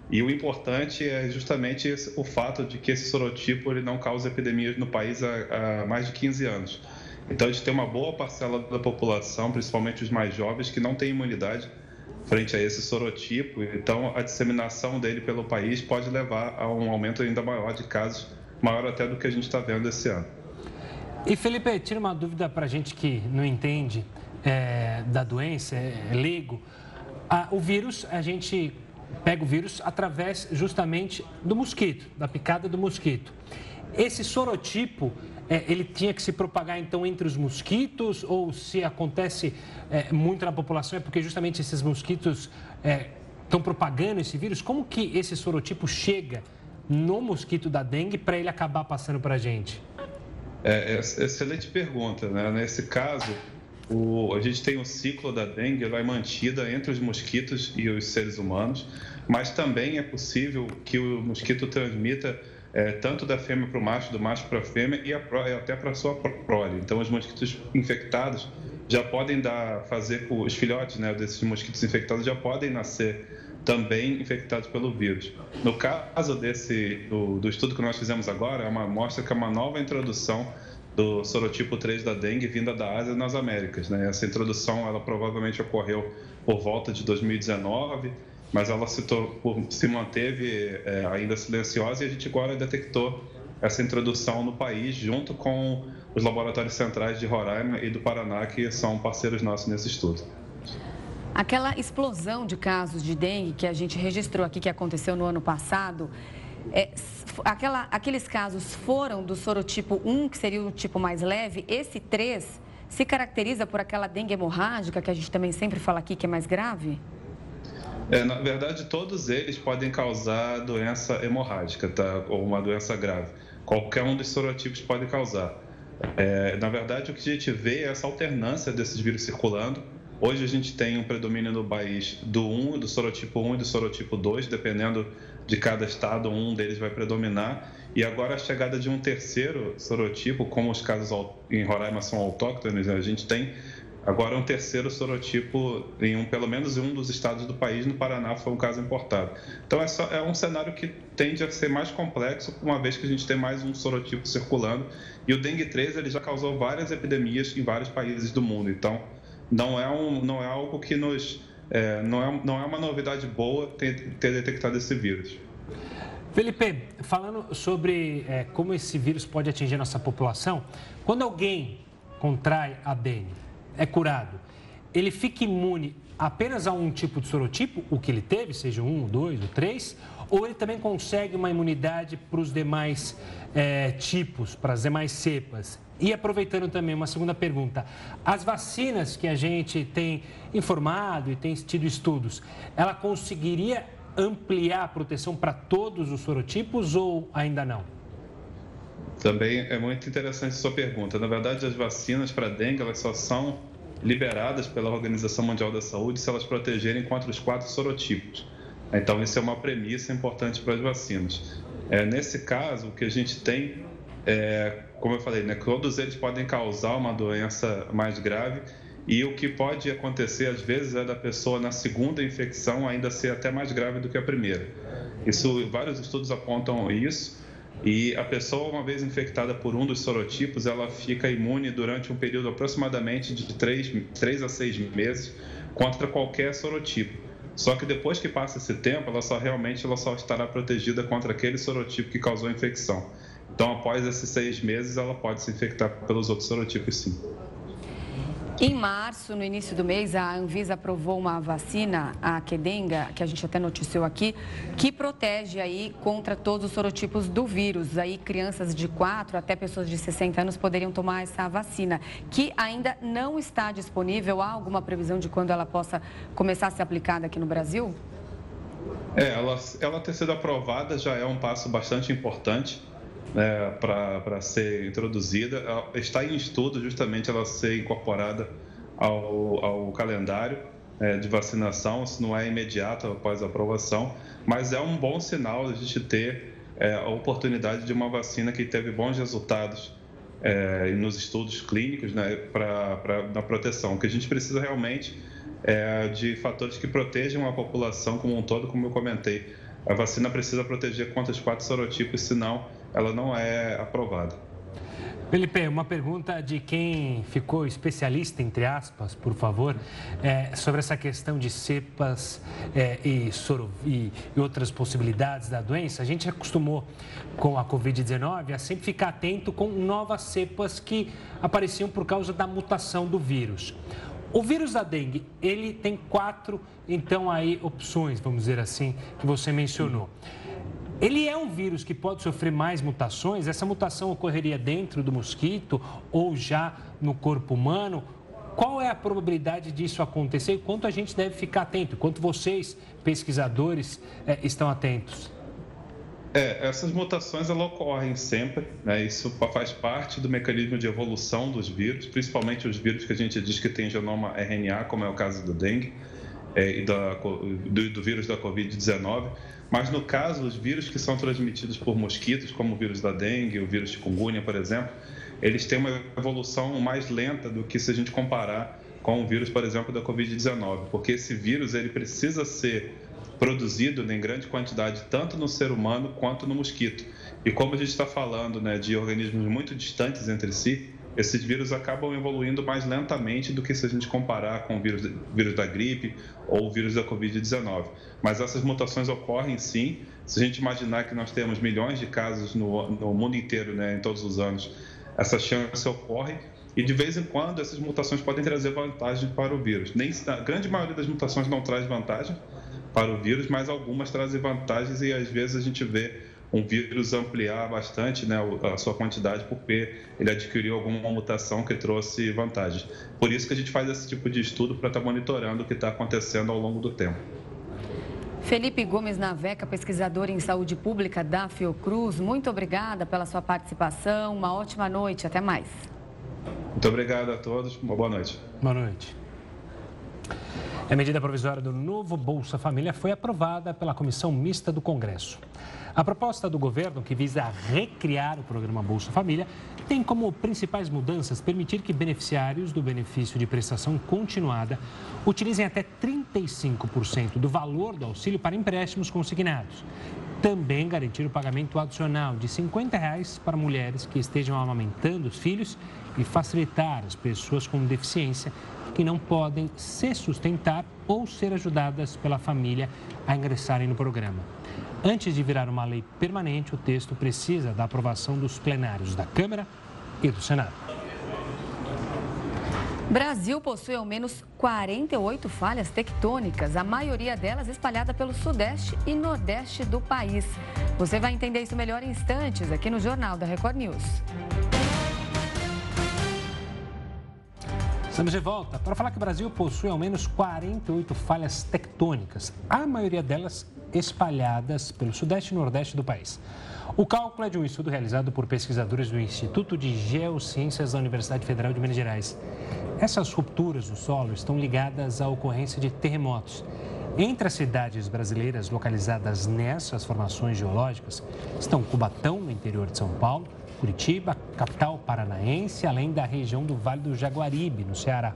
E o importante é justamente o fato de que esse sorotipo ele não causa epidemias no país há, há mais de 15 anos. Então, a gente tem uma boa parcela da população, principalmente os mais jovens, que não tem imunidade frente a esse sorotipo. Então, a disseminação dele pelo país pode levar a um aumento ainda maior de casos, maior até do que a gente está vendo esse ano. E Felipe, tira uma dúvida para gente que não entende é, da doença, é, é leigo. Ah, o vírus, a gente pega o vírus através justamente do mosquito, da picada do mosquito. Esse sorotipo, é, ele tinha que se propagar então entre os mosquitos ou se acontece é, muito na população é porque justamente esses mosquitos estão é, propagando esse vírus? Como que esse sorotipo chega no mosquito da dengue para ele acabar passando para a gente? É, é, excelente pergunta, né? Nesse caso, o, a gente tem o ciclo da dengue, ela é mantida entre os mosquitos e os seres humanos, mas também é possível que o mosquito transmita é, tanto da fêmea para o macho, do macho para a fêmea e, a, até para a sua prole. Então, os mosquitos infectados já podem dar, fazer os filhotes né, desses mosquitos infectados já podem nascer também infectados pelo vírus. No caso desse do, do estudo que nós fizemos agora, é uma mostra que é uma nova introdução do sorotipo 3 da dengue vinda da Ásia nas Américas. Né? Essa introdução ela provavelmente ocorreu por volta de 2019, mas ela se, se manteve é, ainda silenciosa e a gente agora detectou essa introdução no país junto com os laboratórios centrais de Roraima e do Paraná, que são parceiros nossos nesse estudo. Aquela explosão de casos de dengue que a gente registrou aqui, que aconteceu no ano passado, é, aquela, aqueles casos foram do sorotipo 1, que seria o tipo mais leve, esse 3 se caracteriza por aquela dengue hemorrágica, que a gente também sempre fala aqui que é mais grave? É, na verdade, todos eles podem causar doença hemorrágica, tá? Ou uma doença grave. Qualquer um dos sorotipos pode causar. É, na verdade, o que a gente vê é essa alternância desses vírus circulando. Hoje a gente tem um predomínio no país do 1, do sorotipo 1 e do sorotipo 2, dependendo de cada estado, um deles vai predominar. E agora a chegada de um terceiro sorotipo, como os casos em Roraima são autóctones, né? a gente tem agora um terceiro sorotipo em um, pelo menos em um dos estados do país, no Paraná foi um caso importado. Então é, só, é um cenário que tende a ser mais complexo, uma vez que a gente tem mais um sorotipo circulando. E o dengue 3 ele já causou várias epidemias em vários países do mundo. Então não é, um, não é algo que nos é, não, é, não é uma novidade boa ter, ter detectado esse vírus. Felipe, falando sobre é, como esse vírus pode atingir nossa população, quando alguém contrai a dengue, é curado, ele fica imune apenas a um tipo de sorotipo, o que ele teve, seja um, dois ou três, ou ele também consegue uma imunidade para os demais é, tipos, para as demais cepas? E aproveitando também uma segunda pergunta, as vacinas que a gente tem informado e tem tido estudos, ela conseguiria ampliar a proteção para todos os sorotipos ou ainda não? Também é muito interessante sua pergunta. Na verdade, as vacinas para dengue elas só são liberadas pela Organização Mundial da Saúde se elas protegerem contra os quatro sorotipos. Então, isso é uma premissa importante para as vacinas. É, nesse caso, o que a gente tem é, como eu falei, né, todos eles podem causar uma doença mais grave e o que pode acontecer às vezes é da pessoa na segunda infecção ainda ser até mais grave do que a primeira. Isso, vários estudos apontam isso. E a pessoa, uma vez infectada por um dos sorotipos, ela fica imune durante um período aproximadamente de 3, 3 a 6 meses contra qualquer sorotipo. Só que depois que passa esse tempo, ela só realmente ela só estará protegida contra aquele sorotipo que causou a infecção. Então, após esses seis meses, ela pode se infectar pelos outros sorotipos, sim. Em março, no início do mês, a Anvisa aprovou uma vacina, a Kedenga, que a gente até noticiou aqui, que protege aí contra todos os sorotipos do vírus. Aí crianças de 4 até pessoas de 60 anos poderiam tomar essa vacina, que ainda não está disponível. Há alguma previsão de quando ela possa começar a ser aplicada aqui no Brasil? É, ela, ela ter sido aprovada já é um passo bastante importante é, para ser introduzida. Está em estudo justamente ela ser incorporada ao, ao calendário é, de vacinação, isso não é imediato após a aprovação, mas é um bom sinal a gente ter é, a oportunidade de uma vacina que teve bons resultados é, nos estudos clínicos né, pra, na proteção. O que a gente precisa realmente é de fatores que protejam a população como um todo, como eu comentei. A vacina precisa proteger contra os quatro serotipos, senão ela não é aprovada. Felipe, uma pergunta de quem ficou especialista, entre aspas, por favor, é, sobre essa questão de cepas é, e, soro, e, e, outras possibilidades da doença. A gente acostumou com a Covid-19 a sempre ficar atento com novas cepas que apareciam por causa da mutação do vírus. O vírus da dengue, ele tem quatro, então, aí, opções, vamos dizer assim, que você mencionou. Ele é um vírus que pode sofrer mais mutações? Essa mutação ocorreria dentro do mosquito ou já no corpo humano? Qual é a probabilidade disso acontecer e quanto a gente deve ficar atento? Quanto vocês, pesquisadores, é, estão atentos? É, essas mutações elas ocorrem sempre, né? isso faz parte do mecanismo de evolução dos vírus, principalmente os vírus que a gente diz que tem genoma RNA, como é o caso do dengue é, e da, do, do vírus da Covid-19. Mas no caso, os vírus que são transmitidos por mosquitos, como o vírus da dengue, o vírus chikungunya, por exemplo, eles têm uma evolução mais lenta do que se a gente comparar com o vírus, por exemplo, da Covid-19, porque esse vírus ele precisa ser produzido em grande quantidade tanto no ser humano quanto no mosquito. E como a gente está falando né, de organismos muito distantes entre si, esses vírus acabam evoluindo mais lentamente do que se a gente comparar com o vírus, vírus da gripe ou o vírus da Covid-19. Mas essas mutações ocorrem sim. Se a gente imaginar que nós temos milhões de casos no, no mundo inteiro, né, em todos os anos, essa chance ocorre. E de vez em quando essas mutações podem trazer vantagem para o vírus. Nem, a grande maioria das mutações não traz vantagem para o vírus, mas algumas trazem vantagens e às vezes a gente vê um vírus ampliar bastante né, a sua quantidade porque ele adquiriu alguma mutação que trouxe vantagens. Por isso que a gente faz esse tipo de estudo para estar tá monitorando o que está acontecendo ao longo do tempo. Felipe Gomes Naveca, pesquisador em saúde pública da Fiocruz, muito obrigada pela sua participação. Uma ótima noite. Até mais. Muito obrigado a todos. Uma boa noite. Boa noite. A medida provisória do novo Bolsa Família foi aprovada pela Comissão Mista do Congresso. A proposta do governo, que visa recriar o programa Bolsa Família, tem como principais mudanças permitir que beneficiários do benefício de prestação continuada utilizem até 35% do valor do auxílio para empréstimos consignados. Também garantir o pagamento adicional de 50 reais para mulheres que estejam amamentando os filhos e facilitar as pessoas com deficiência que não podem se sustentar ou ser ajudadas pela família a ingressarem no programa. Antes de virar uma lei permanente, o texto precisa da aprovação dos plenários da Câmara e do Senado. Brasil possui ao menos 48 falhas tectônicas, a maioria delas espalhada pelo sudeste e nordeste do país. Você vai entender isso melhor em instantes aqui no Jornal da Record News. Estamos de volta para falar que o Brasil possui ao menos 48 falhas tectônicas, a maioria delas espalhadas pelo sudeste e nordeste do país. O cálculo é de um estudo realizado por pesquisadores do Instituto de Geociências da Universidade Federal de Minas Gerais. Essas rupturas no solo estão ligadas à ocorrência de terremotos. Entre as cidades brasileiras localizadas nessas formações geológicas estão Cubatão, no interior de São Paulo, Curitiba, capital paranaense, além da região do Vale do Jaguaribe, no Ceará.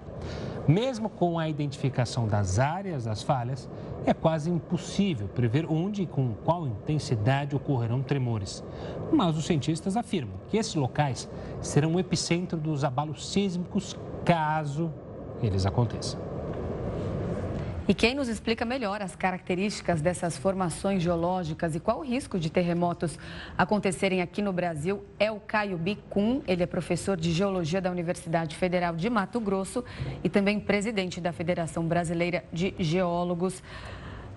Mesmo com a identificação das áreas das falhas, é quase impossível prever onde e com qual intensidade ocorrerão tremores. Mas os cientistas afirmam que esses locais serão o epicentro dos abalos sísmicos caso eles aconteçam. E quem nos explica melhor as características dessas formações geológicas e qual o risco de terremotos acontecerem aqui no Brasil é o Caio Bicum. Ele é professor de Geologia da Universidade Federal de Mato Grosso e também presidente da Federação Brasileira de Geólogos.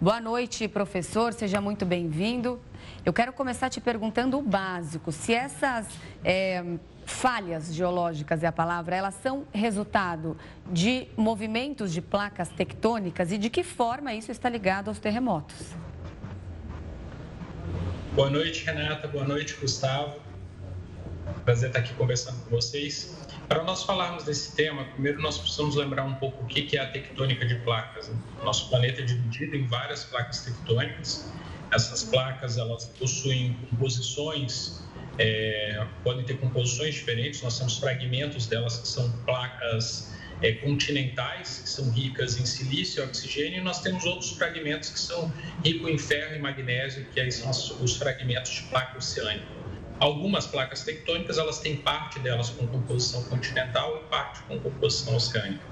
Boa noite, professor. Seja muito bem-vindo. Eu quero começar te perguntando o básico: se essas é, falhas geológicas é a palavra, elas são resultado de movimentos de placas tectônicas e de que forma isso está ligado aos terremotos? Boa noite, Renata. Boa noite, Gustavo. Prazer estar aqui conversando com vocês. Para nós falarmos desse tema, primeiro nós precisamos lembrar um pouco o que é a tectônica de placas. Nosso planeta é dividido em várias placas tectônicas. Essas placas elas possuem composições, é, podem ter composições diferentes. Nós temos fragmentos delas que são placas é, continentais, que são ricas em silício e oxigênio, e nós temos outros fragmentos que são ricos em ferro e magnésio, que aí são os fragmentos de placa oceânica. Algumas placas tectônicas, elas têm parte delas com composição continental e parte com composição oceânica.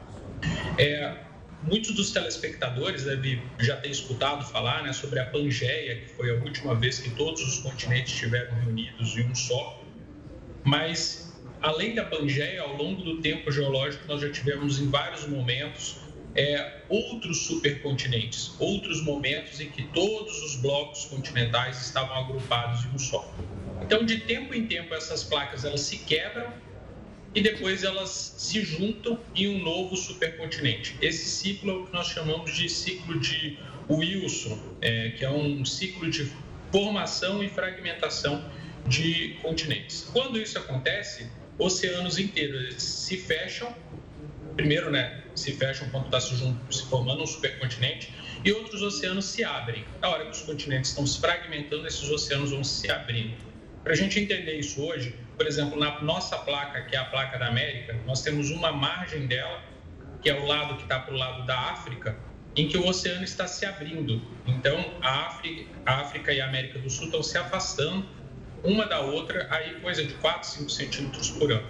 É, muitos dos telespectadores devem já ter escutado falar né, sobre a Pangeia, que foi a última vez que todos os continentes estiveram reunidos em um só. Mas, além da Pangeia, ao longo do tempo geológico, nós já tivemos em vários momentos é, outros supercontinentes, outros momentos em que todos os blocos continentais estavam agrupados em um só. Então, de tempo em tempo, essas placas elas se quebram e depois elas se juntam em um novo supercontinente. Esse ciclo é o que nós chamamos de ciclo de Wilson, é, que é um ciclo de formação e fragmentação de continentes. Quando isso acontece, oceanos inteiros se fecham, primeiro, né, se fecham quando está se, se formando um supercontinente, e outros oceanos se abrem. Na hora que os continentes estão se fragmentando, esses oceanos vão se abrindo. Para a gente entender isso hoje, por exemplo, na nossa placa, que é a placa da América, nós temos uma margem dela, que é o lado que está para o lado da África, em que o oceano está se abrindo. Então, a África, a África e a América do Sul estão se afastando uma da outra, aí coisa de 4, 5 centímetros por ano.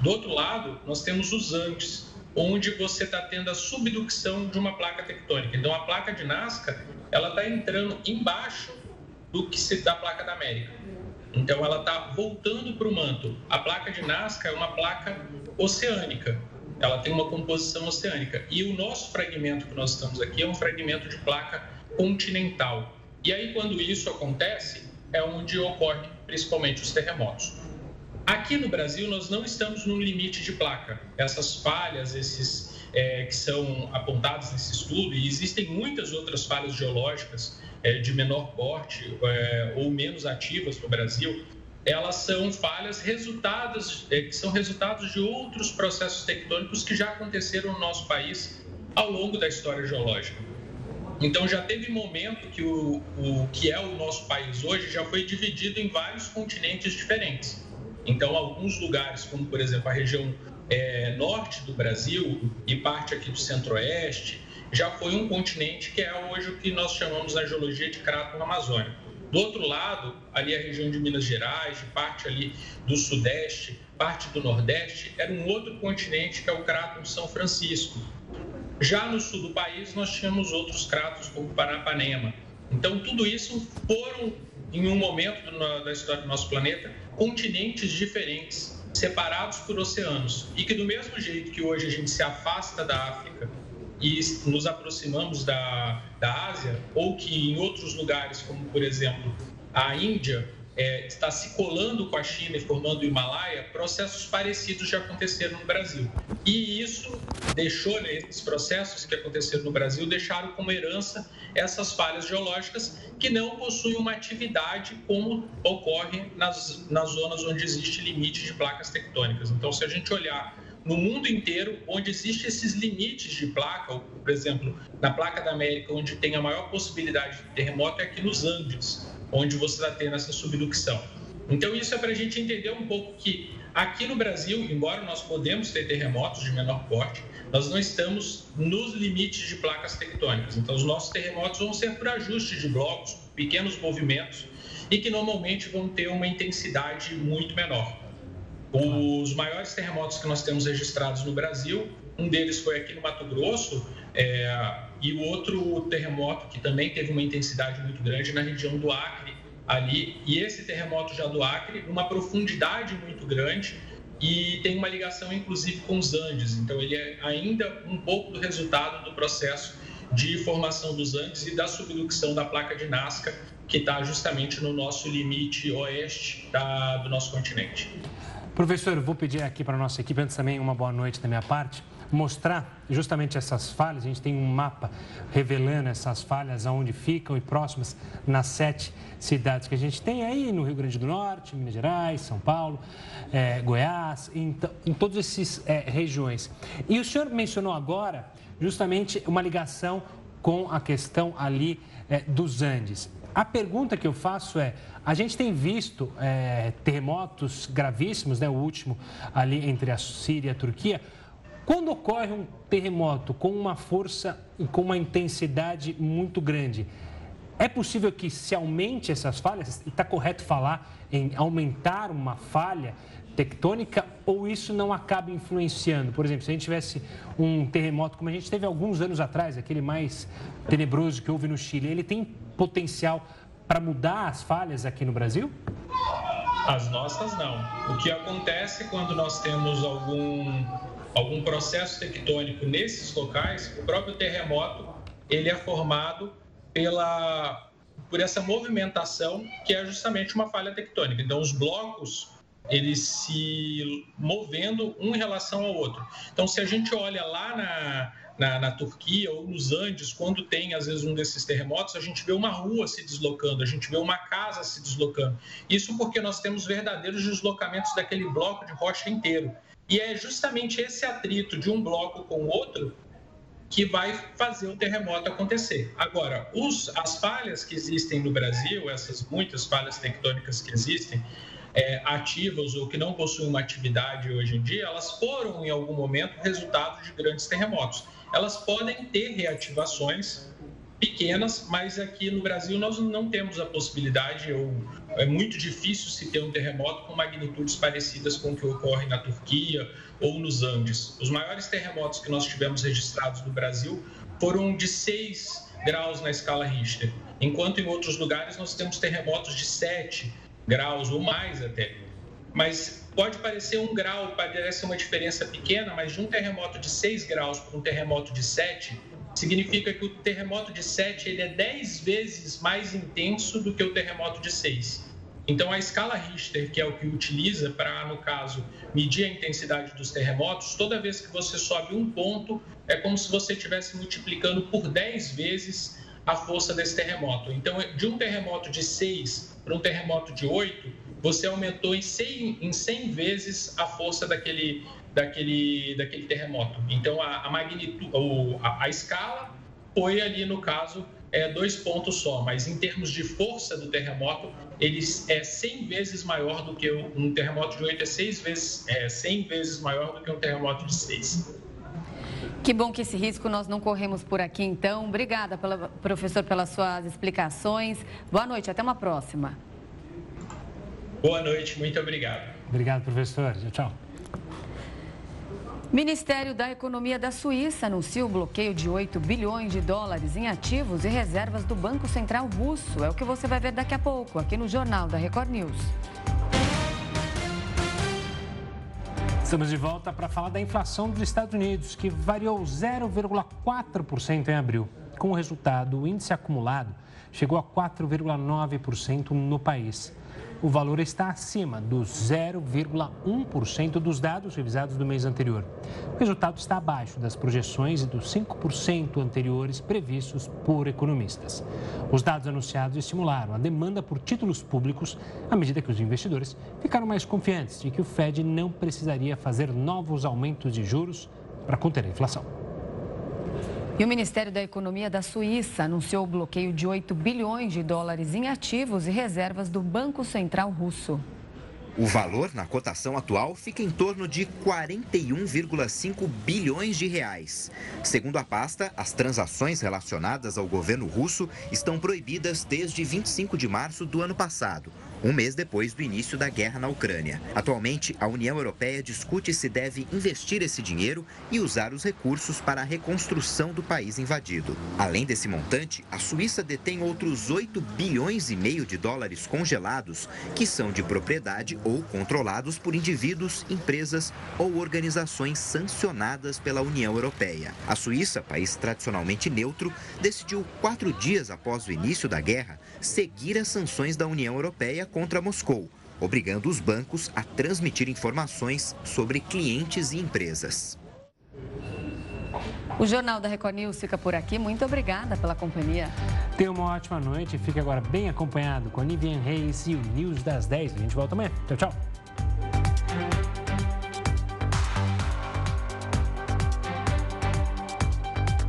Do outro lado, nós temos os Andes, onde você está tendo a subducção de uma placa tectônica. Então, a placa de Nazca, ela está entrando embaixo do que se da placa da América. Então, ela está voltando para o manto. A placa de Nazca é uma placa oceânica. Ela tem uma composição oceânica. E o nosso fragmento que nós estamos aqui é um fragmento de placa continental. E aí, quando isso acontece, é onde ocorre principalmente os terremotos. Aqui no Brasil, nós não estamos no limite de placa. Essas falhas, esses é, que são apontados nesse estudo, e existem muitas outras falhas geológicas de menor porte é, ou menos ativas no Brasil, elas são falhas resultados, é, que são resultados de outros processos tectônicos que já aconteceram no nosso país ao longo da história geológica. Então já teve momento que o, o que é o nosso país hoje já foi dividido em vários continentes diferentes. Então alguns lugares, como por exemplo a região é, norte do Brasil e parte aqui do centro-oeste, já foi um continente que é hoje o que nós chamamos na geologia de cráton amazônico. Do outro lado, ali a região de Minas Gerais, parte ali do sudeste, parte do nordeste, era um outro continente que é o cráton São Francisco. Já no sul do país, nós tínhamos outros crátos como Paranapanema. Então, tudo isso foram, em um momento da história do nosso planeta, continentes diferentes, separados por oceanos. E que, do mesmo jeito que hoje a gente se afasta da África e nos aproximamos da, da Ásia, ou que em outros lugares, como por exemplo a Índia, é, está se colando com a China e formando o Himalaia, processos parecidos já aconteceram no Brasil. E isso deixou, né, esses processos que aconteceram no Brasil, deixaram como herança essas falhas geológicas que não possuem uma atividade como ocorre nas, nas zonas onde existe limite de placas tectônicas. Então, se a gente olhar no mundo inteiro, onde existem esses limites de placa, por exemplo, na placa da América, onde tem a maior possibilidade de terremoto, é aqui nos Andes, onde você está tendo essa subducção. Então, isso é para a gente entender um pouco que aqui no Brasil, embora nós podemos ter terremotos de menor porte, nós não estamos nos limites de placas tectônicas. Então, os nossos terremotos vão ser por ajuste de blocos, pequenos movimentos, e que normalmente vão ter uma intensidade muito menor. Os maiores terremotos que nós temos registrados no Brasil, um deles foi aqui no Mato Grosso, é, e o outro terremoto que também teve uma intensidade muito grande na região do Acre, ali. E esse terremoto já do Acre, uma profundidade muito grande e tem uma ligação, inclusive, com os Andes. Então, ele é ainda um pouco do resultado do processo de formação dos Andes e da subducção da placa de Nazca, que está justamente no nosso limite oeste da, do nosso continente. Professor, vou pedir aqui para a nossa equipe, antes também, uma boa noite da minha parte. mostrar justamente essas falhas. A gente tem um mapa revelando essas falhas, aonde ficam e próximas nas sete cidades que a gente tem aí no Rio Grande do Norte, Minas Gerais, São Paulo, é, Goiás, em, em todas essas é, regiões. E o senhor mencionou agora justamente uma ligação com a questão ali é, dos Andes. A pergunta que eu faço é: a gente tem visto é, terremotos gravíssimos, né, o último ali entre a Síria e a Turquia. Quando ocorre um terremoto com uma força e com uma intensidade muito grande, é possível que se aumente essas falhas? Está correto falar em aumentar uma falha tectônica ou isso não acaba influenciando? Por exemplo, se a gente tivesse um terremoto como a gente teve alguns anos atrás, aquele mais tenebroso que houve no Chile, ele tem potencial para mudar as falhas aqui no Brasil? As nossas não. O que acontece quando nós temos algum algum processo tectônico nesses locais, o próprio terremoto ele é formado pela por essa movimentação que é justamente uma falha tectônica. Então os blocos eles se movendo um em relação ao outro. Então se a gente olha lá na na, na, Turquia ou nos Andes, quando tem às vezes um desses terremotos, a gente vê uma rua se deslocando, a gente vê uma casa se deslocando. Isso porque nós temos verdadeiros deslocamentos daquele bloco de rocha inteiro. E é justamente esse atrito de um bloco com o outro que vai fazer o terremoto acontecer. Agora, os, as falhas que existem no Brasil, essas muitas falhas tectônicas que existem, é, ativas ou que não possuem uma atividade hoje em dia, elas foram em algum momento resultado de grandes terremotos. Elas podem ter reativações pequenas, mas aqui no Brasil nós não temos a possibilidade, ou é muito difícil se ter um terremoto com magnitudes parecidas com o que ocorre na Turquia ou nos Andes. Os maiores terremotos que nós tivemos registrados no Brasil foram de 6 graus na escala Richter, enquanto em outros lugares nós temos terremotos de 7 graus ou mais até. Mas pode parecer um grau, parece uma diferença pequena, mas de um terremoto de 6 graus para um terremoto de 7, significa que o terremoto de 7 ele é 10 vezes mais intenso do que o terremoto de 6. Então, a escala Richter, que é o que utiliza para, no caso, medir a intensidade dos terremotos, toda vez que você sobe um ponto, é como se você estivesse multiplicando por 10 vezes a força desse terremoto. Então, de um terremoto de 6 para um terremoto de 8, você aumentou em 100, em 100 vezes a força daquele, daquele, daquele terremoto. Então, a, a magnitude, a, a escala foi ali, no caso, é, dois pontos só, mas em termos de força do terremoto, ele é 100 vezes maior do que um terremoto de 8, é, 6 vezes, é 100 vezes maior do que um terremoto de 6. Que bom que esse risco nós não corremos por aqui, então. Obrigada, pela, professor, pelas suas explicações. Boa noite, até uma próxima. Boa noite, muito obrigado. Obrigado, professor. Tchau. Ministério da Economia da Suíça anuncia o bloqueio de 8 bilhões de dólares em ativos e reservas do Banco Central Russo. É o que você vai ver daqui a pouco, aqui no Jornal da Record News. Estamos de volta para falar da inflação dos Estados Unidos, que variou 0,4% em abril. Com o resultado, o índice acumulado chegou a 4,9% no país o valor está acima dos 0,1% dos dados revisados do mês anterior. O resultado está abaixo das projeções e dos 5% anteriores previstos por economistas. Os dados anunciados estimularam a demanda por títulos públicos à medida que os investidores ficaram mais confiantes de que o Fed não precisaria fazer novos aumentos de juros para conter a inflação. E o Ministério da Economia da Suíça anunciou o bloqueio de 8 bilhões de dólares em ativos e reservas do Banco Central Russo. O valor na cotação atual fica em torno de 41,5 bilhões de reais. Segundo a pasta, as transações relacionadas ao governo russo estão proibidas desde 25 de março do ano passado, um mês depois do início da guerra na Ucrânia. Atualmente, a União Europeia discute se deve investir esse dinheiro e usar os recursos para a reconstrução do país invadido. Além desse montante, a Suíça detém outros 8 bilhões e meio de dólares congelados, que são de propriedade ou controlados por indivíduos, empresas ou organizações sancionadas pela União Europeia. A Suíça, país tradicionalmente neutro, decidiu quatro dias após o início da guerra seguir as sanções da União Europeia contra Moscou, obrigando os bancos a transmitir informações sobre clientes e empresas. O Jornal da Record News fica por aqui. Muito obrigada pela companhia. Tenha uma ótima noite. Fique agora bem acompanhado com a Nivian Reis e o News das 10. A gente volta amanhã. Tchau, tchau.